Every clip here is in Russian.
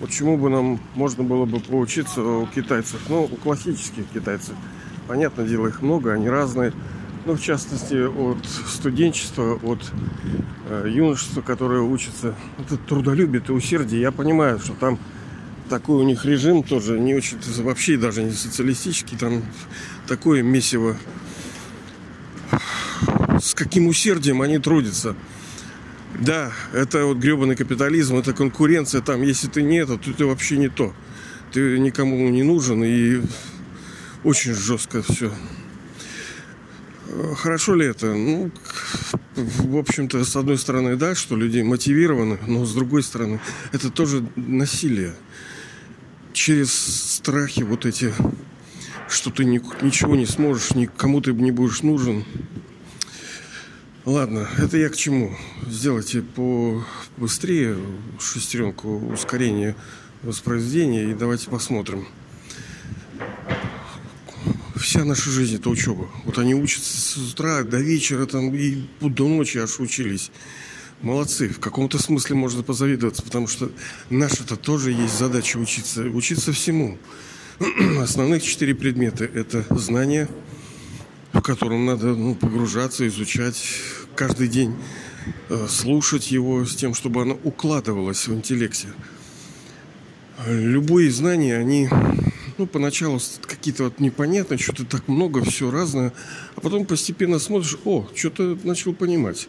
Вот чему бы нам можно было бы поучиться у китайцев? Ну, у классических китайцев. Понятное дело, их много, они разные. Ну, в частности, от студенчества, от э, юношества, которое учится. Это трудолюбие, это усердие. Я понимаю, что там такой у них режим тоже не очень, вообще даже не социалистический. Там такое месиво. С каким усердием они трудятся. Да, это вот гребаный капитализм, это конкуренция там. Если ты не это, то ты вообще не то. Ты никому не нужен и очень жестко все. Хорошо ли это? Ну, в общем-то, с одной стороны, да, что люди мотивированы, но с другой стороны, это тоже насилие. Через страхи вот эти, что ты ничего не сможешь, никому ты не будешь нужен. Ладно, это я к чему? Сделайте побыстрее шестеренку ускорения воспроизведения и давайте посмотрим. Вся наша жизнь это учеба. Вот они учатся с утра до вечера там и до ночи аж учились. Молодцы. В каком-то смысле можно позавидоваться, потому что наша-то тоже есть задача учиться. Учиться всему. Основных четыре предмета – это знания, в котором надо ну, погружаться, изучать каждый день, э, слушать его с тем, чтобы оно укладывалось в интеллекте. Любые знания, они ну, поначалу какие-то вот непонятные, что-то так много, все разное, а потом постепенно смотришь, о, что-то начал понимать.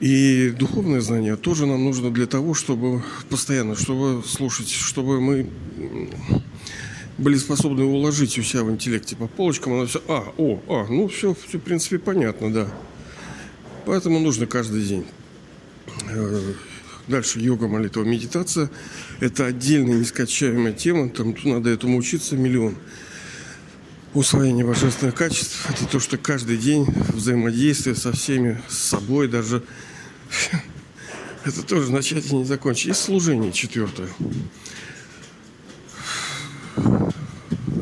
И духовное знание тоже нам нужно для того, чтобы постоянно, чтобы слушать, чтобы мы были способны уложить у себя в интеллекте по полочкам, оно все, а, о, а, ну все, все, в принципе, понятно, да. Поэтому нужно каждый день. Э, дальше йога, молитва, медитация. Это отдельная нескачаемая тема, там надо этому учиться миллион. Усвоение божественных качеств – это то, что каждый день взаимодействие со всеми, с собой даже. Это тоже начать и не закончить. И служение четвертое.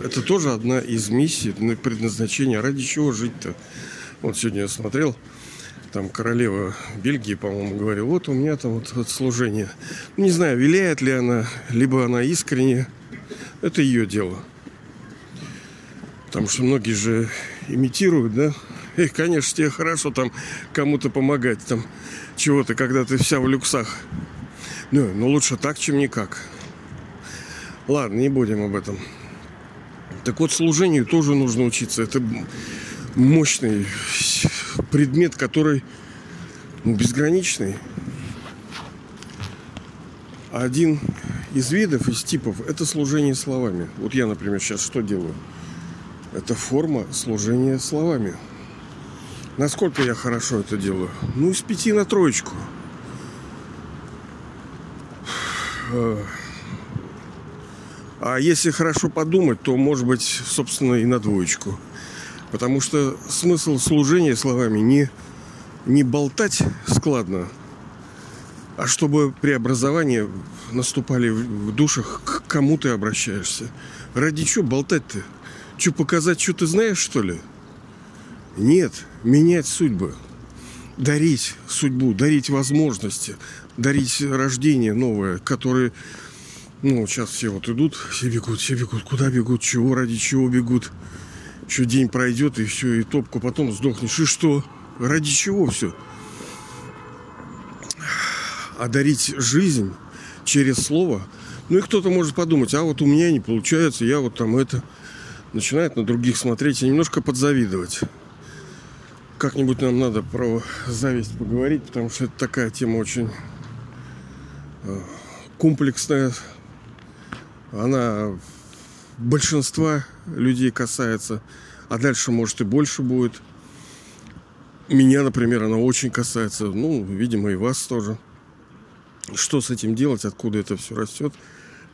Это тоже одна из миссий, предназначения. Ради чего жить-то? Вот сегодня я смотрел, там королева Бельгии, по-моему, говорила, вот у меня там вот, вот служение. Не знаю, виляет ли она, либо она искренне. Это ее дело. Потому что многие же имитируют, да? И, конечно, тебе хорошо там кому-то помогать, там чего-то, когда ты вся в люксах. Ну, но лучше так, чем никак. Ладно, не будем об этом. Так вот, служению тоже нужно учиться. Это мощный предмет, который ну, безграничный. Один из видов, из типов, это служение словами. Вот я, например, сейчас что делаю? Это форма служения словами. Насколько я хорошо это делаю? Ну, из пяти на троечку. А если хорошо подумать, то, может быть, собственно, и на двоечку. Потому что смысл служения словами не, не болтать складно, а чтобы преобразования наступали в душах, к кому ты обращаешься. Ради чего болтать-то? Что, показать, что ты знаешь, что ли? Нет, менять судьбы. Дарить судьбу, дарить возможности, дарить рождение новое, которое ну, сейчас все вот идут, все бегут, все бегут. Куда бегут, чего, ради чего бегут. Еще день пройдет, и все, и топку потом сдохнешь. И что? Ради чего все? А дарить жизнь через слово. Ну и кто-то может подумать, а вот у меня не получается, я вот там это... Начинает на других смотреть и немножко подзавидовать. Как-нибудь нам надо про зависть поговорить, потому что это такая тема очень э, комплексная, она большинства людей касается, а дальше, может, и больше будет. Меня, например, она очень касается, ну, видимо, и вас тоже. Что с этим делать, откуда это все растет,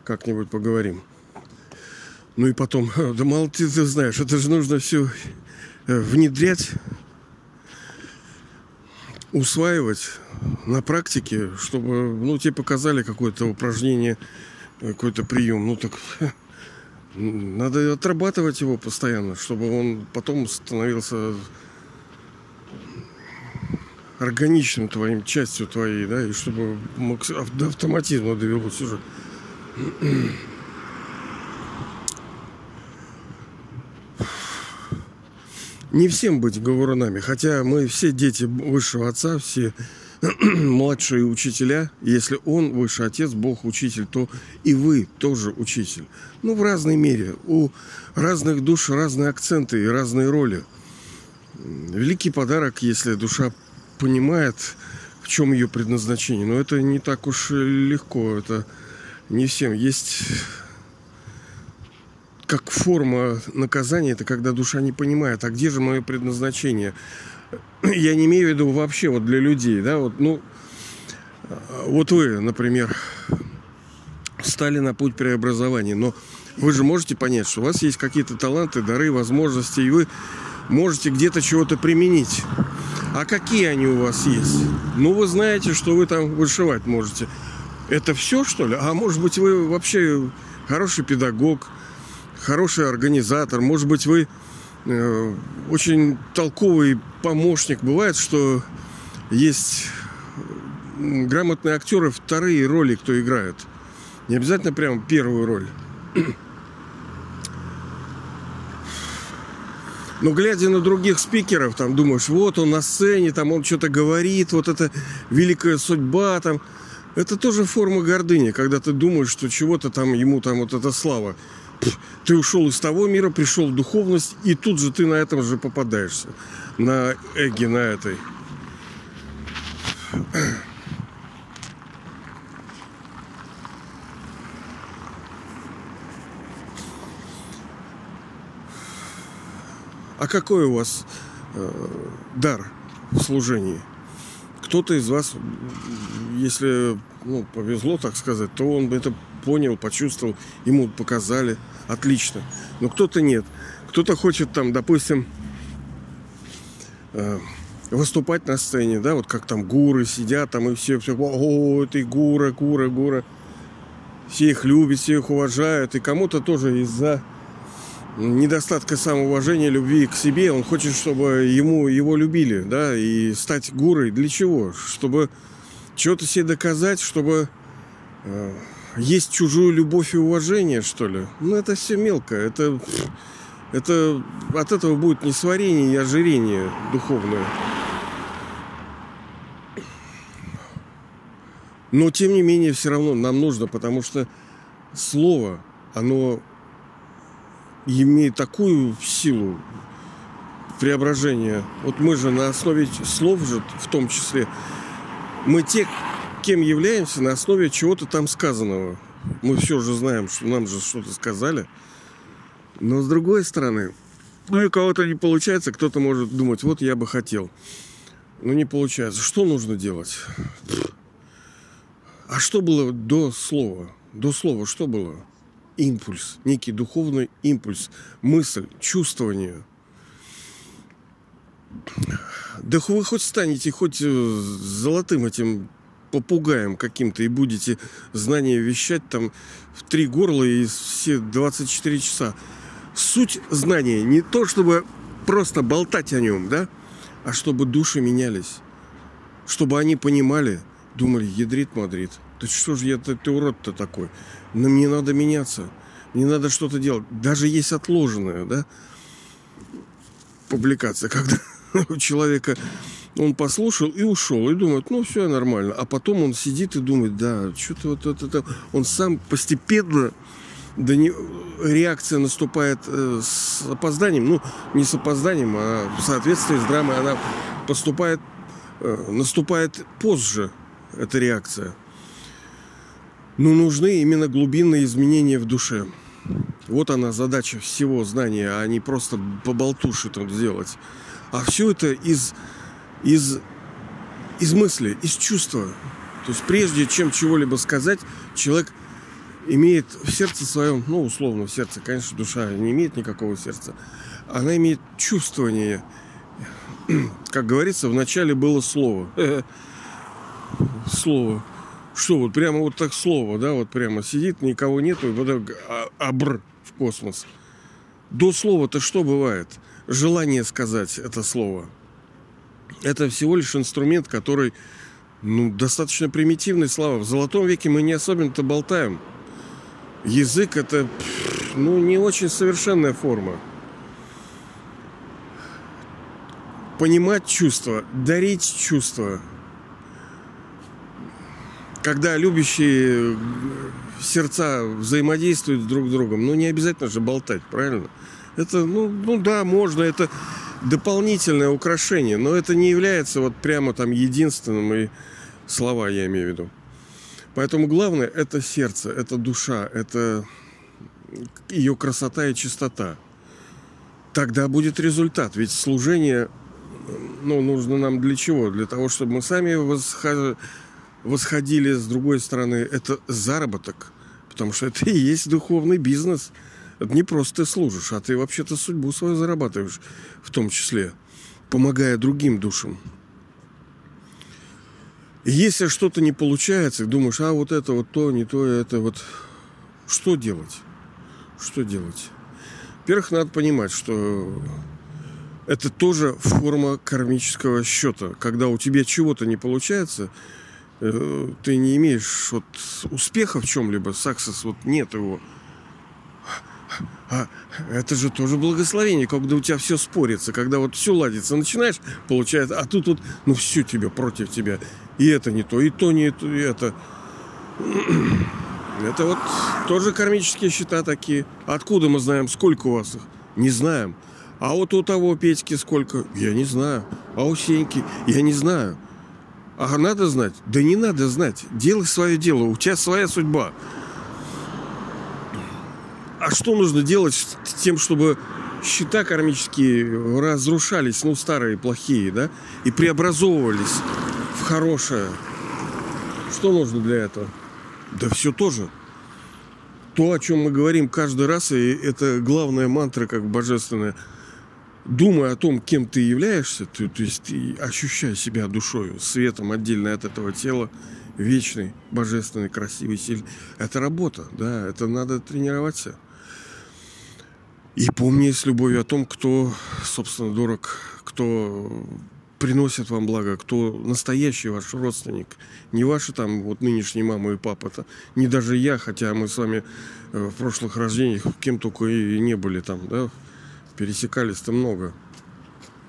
как-нибудь поговорим. Ну и потом, да мало ты, ты знаешь, это же нужно все э, внедрять, усваивать на практике, чтобы, ну, тебе показали какое-то упражнение – какой-то прием. Ну так надо отрабатывать его постоянно, чтобы он потом становился органичным твоим, частью твоей, да, и чтобы до автоматизма довелось уже. Не всем быть говорунами, хотя мы все дети высшего отца, все младшие учителя. Если он высший отец, Бог учитель, то и вы тоже учитель. Ну, в разной мере. У разных душ разные акценты и разные роли. Великий подарок, если душа понимает, в чем ее предназначение. Но это не так уж легко. Это не всем. Есть как форма наказания, это когда душа не понимает, а где же мое предназначение. Я не имею в виду вообще вот для людей, да, вот, ну, вот вы, например, стали на путь преобразования, но вы же можете понять, что у вас есть какие-то таланты, дары, возможности, и вы можете где-то чего-то применить. А какие они у вас есть? Ну, вы знаете, что вы там вышивать можете. Это все, что ли? А может быть, вы вообще хороший педагог, хороший организатор, может быть, вы очень толковый помощник. Бывает, что есть грамотные актеры вторые роли, кто играет. Не обязательно прям первую роль. Но глядя на других спикеров, там думаешь, вот он на сцене, там он что-то говорит, вот это великая судьба, там. Это тоже форма гордыни, когда ты думаешь, что чего-то там ему там вот эта слава. Ты ушел из того мира, пришел в духовность, и тут же ты на этом же попадаешься. На эге, на этой. А какой у вас э, дар в служении? Кто-то из вас, если ну, повезло, так сказать, то он бы это понял, почувствовал, ему показали, отлично. Но кто-то нет. Кто-то хочет там, допустим, э, выступать на сцене, да, вот как там гуры сидят там и все, все, о, ты гура, гура, гура. Все их любят, все их уважают. И кому-то тоже из-за недостатка самоуважения, любви к себе, он хочет, чтобы ему его любили, да, и стать гурой. Для чего? Чтобы чего-то себе доказать, чтобы э, есть чужую любовь и уважение, что ли. Ну, это все мелко. Это, это от этого будет несварение и ожирение духовное. Но, тем не менее, все равно нам нужно, потому что слово, оно имеет такую силу преображения. Вот мы же на основе слов же, в том числе, мы те, кем являемся на основе чего-то там сказанного. Мы все же знаем, что нам же что-то сказали. Но с другой стороны, ну и кого-то не получается, кто-то может думать, вот я бы хотел. Но не получается. Что нужно делать? А что было до слова? До слова что было? Импульс, некий духовный импульс, мысль, чувствование. Да вы хоть станете хоть э, золотым этим попугаем каким-то и будете знания вещать там в три горла и все 24 часа. Суть знания не то, чтобы просто болтать о нем, да, а чтобы души менялись. Чтобы они понимали, думали, ядрит Мадрид. Да что же я, ты, ты урод-то такой? Но мне надо меняться. Мне надо что-то делать. Даже есть отложенная, да, публикация, когда у человека он послушал и ушел, и думает, ну, все нормально. А потом он сидит и думает, да, что-то вот это, это. Он сам постепенно, да не, реакция наступает э, с опозданием, ну, не с опозданием, а в соответствии с драмой она поступает, э, наступает позже, эта реакция. Но нужны именно глубинные изменения в душе. Вот она задача всего знания, а не просто по болтуши там сделать. А все это из из, из мысли, из чувства. То есть прежде чем чего-либо сказать, человек имеет в сердце своем, ну, условно, в сердце, конечно, душа не имеет никакого сердца, она имеет чувствование. Как говорится, вначале было слово. Слово. Что вот прямо вот так слово, да, вот прямо сидит, никого нету, и вот так а, абр в космос. До слова-то что бывает? Желание сказать это слово – Это всего лишь инструмент, который ну, достаточно примитивный, слава. В золотом веке мы не особенно-то болтаем. Язык это ну, не очень совершенная форма. Понимать чувства, дарить чувства. Когда любящие сердца взаимодействуют друг с другом, ну не обязательно же болтать, правильно? Это, ну, ну да, можно, это дополнительное украшение, но это не является вот прямо там единственным и слова я имею в виду. Поэтому главное это сердце, это душа, это ее красота и чистота. Тогда будет результат. Ведь служение ну, нужно нам для чего? Для того, чтобы мы сами восходили с другой стороны. Это заработок. Потому что это и есть духовный бизнес. Не просто ты служишь, а ты вообще-то судьбу свою зарабатываешь в том числе, помогая другим душам. Если что-то не получается, думаешь, а вот это вот то, не то, это вот... Что делать? Что делать? Во-первых, надо понимать, что это тоже форма кармического счета. Когда у тебя чего-то не получается, э, ты не имеешь вот успеха в чем-либо, саксес, вот нет его. А это же тоже благословение, когда у тебя все спорится, когда вот все ладится, начинаешь, получается, а тут вот, ну все тебе против тебя. И это не то, и то не то, и это. Это вот тоже кармические счета такие. Откуда мы знаем, сколько у вас их? Не знаем. А вот у того Петьки сколько? Я не знаю. А у Сеньки? Я не знаю. А надо знать? Да не надо знать. Делай свое дело. У тебя своя судьба. А что нужно делать с тем, чтобы счета кармические разрушались, ну, старые, плохие, да, и преобразовывались в хорошее? Что нужно для этого? Да все тоже. То, о чем мы говорим каждый раз, и это главная мантра, как божественная. Думая о том, кем ты являешься, ты, то есть ты ощущай себя душой, светом отдельно от этого тела, вечный, божественный, красивый, сильный. Это работа, да, это надо тренироваться. И помни с любовью о том, кто, собственно, дорог, кто приносит вам благо, кто настоящий ваш родственник. Не ваши там вот нынешние мама и папа, это не даже я, хотя мы с вами э, в прошлых рождениях кем только и не были там, да, пересекались-то много.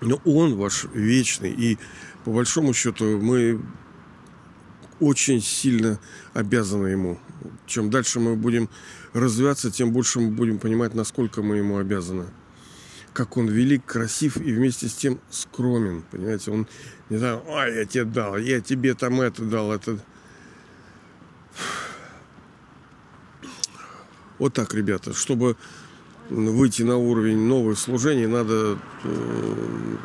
Но он ваш вечный, и по большому счету мы очень сильно обязаны ему. Чем дальше мы будем развиваться, тем больше мы будем понимать, насколько мы ему обязаны. Как он велик, красив и вместе с тем скромен. Понимаете, он не знаю, а я тебе дал, я тебе там это дал, это. Вот так, ребята, чтобы выйти на уровень новых служений, надо э,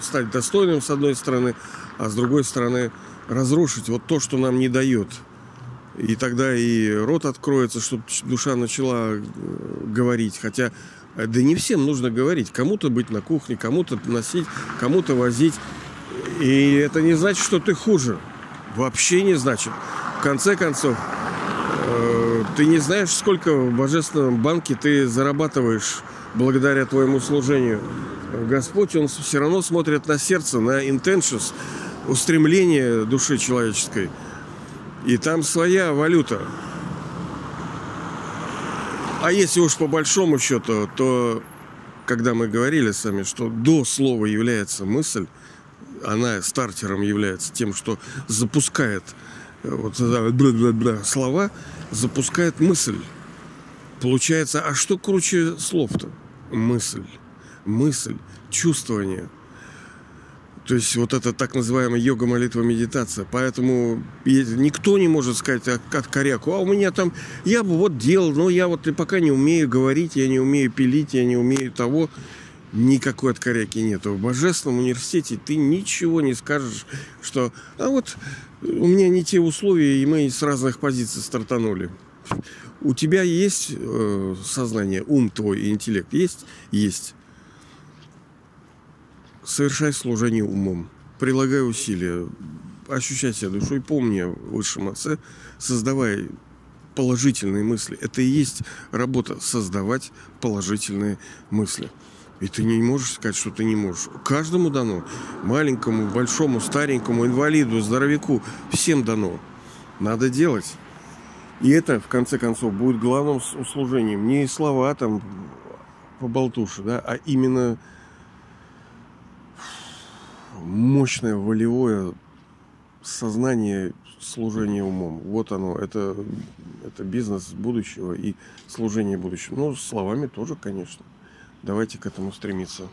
стать достойным с одной стороны, а с другой стороны разрушить вот то, что нам не дает – и тогда и рот откроется, чтобы душа начала э, говорить. Хотя, э, да не всем нужно говорить. Кому-то быть на кухне, кому-то носить, кому-то возить. И это не значит, что ты хуже. Вообще не значит. В конце концов, э, ты не знаешь, сколько в божественном банке ты зарабатываешь благодаря твоему служению. Господь, Он все равно смотрит на сердце, на intentions, устремление души человеческой – и там своя валюта. А если уж по большому счету, то когда мы говорили с вами, что до слова является мысль, она стартером является тем, что запускает э, вот -бла, слова, запускает мысль. Получается, а что круче слов-то? Мысль. Мысль, чувствование – то есть вот это так называемая йога, молитва, медитация. Поэтому никто не может сказать от коряку, а у меня там, я бы вот делал, но я вот пока не умею говорить, я не умею пилить, я не умею того. Никакой откоряки нету. В Божественном университете ты ничего не скажешь, что а вот у меня не те условия, и мы с разных позиций стартанули. У тебя есть э, сознание, ум твой интеллект? Есть? Есть совершай служение умом, прилагай усилия, ощущай себя душой, помни о высшем отце, создавай положительные мысли. Это и есть работа создавать положительные мысли. И ты не можешь сказать, что ты не можешь. Каждому дано. Маленькому, большому, старенькому, инвалиду, здоровяку. Всем дано. Надо делать. И это, в конце концов, будет главным служением. Не слова там по болтуши, да, а именно мощное волевое сознание служения умом. Вот оно. Это, это бизнес будущего и служение будущего. Ну, словами тоже, конечно. Давайте к этому стремиться.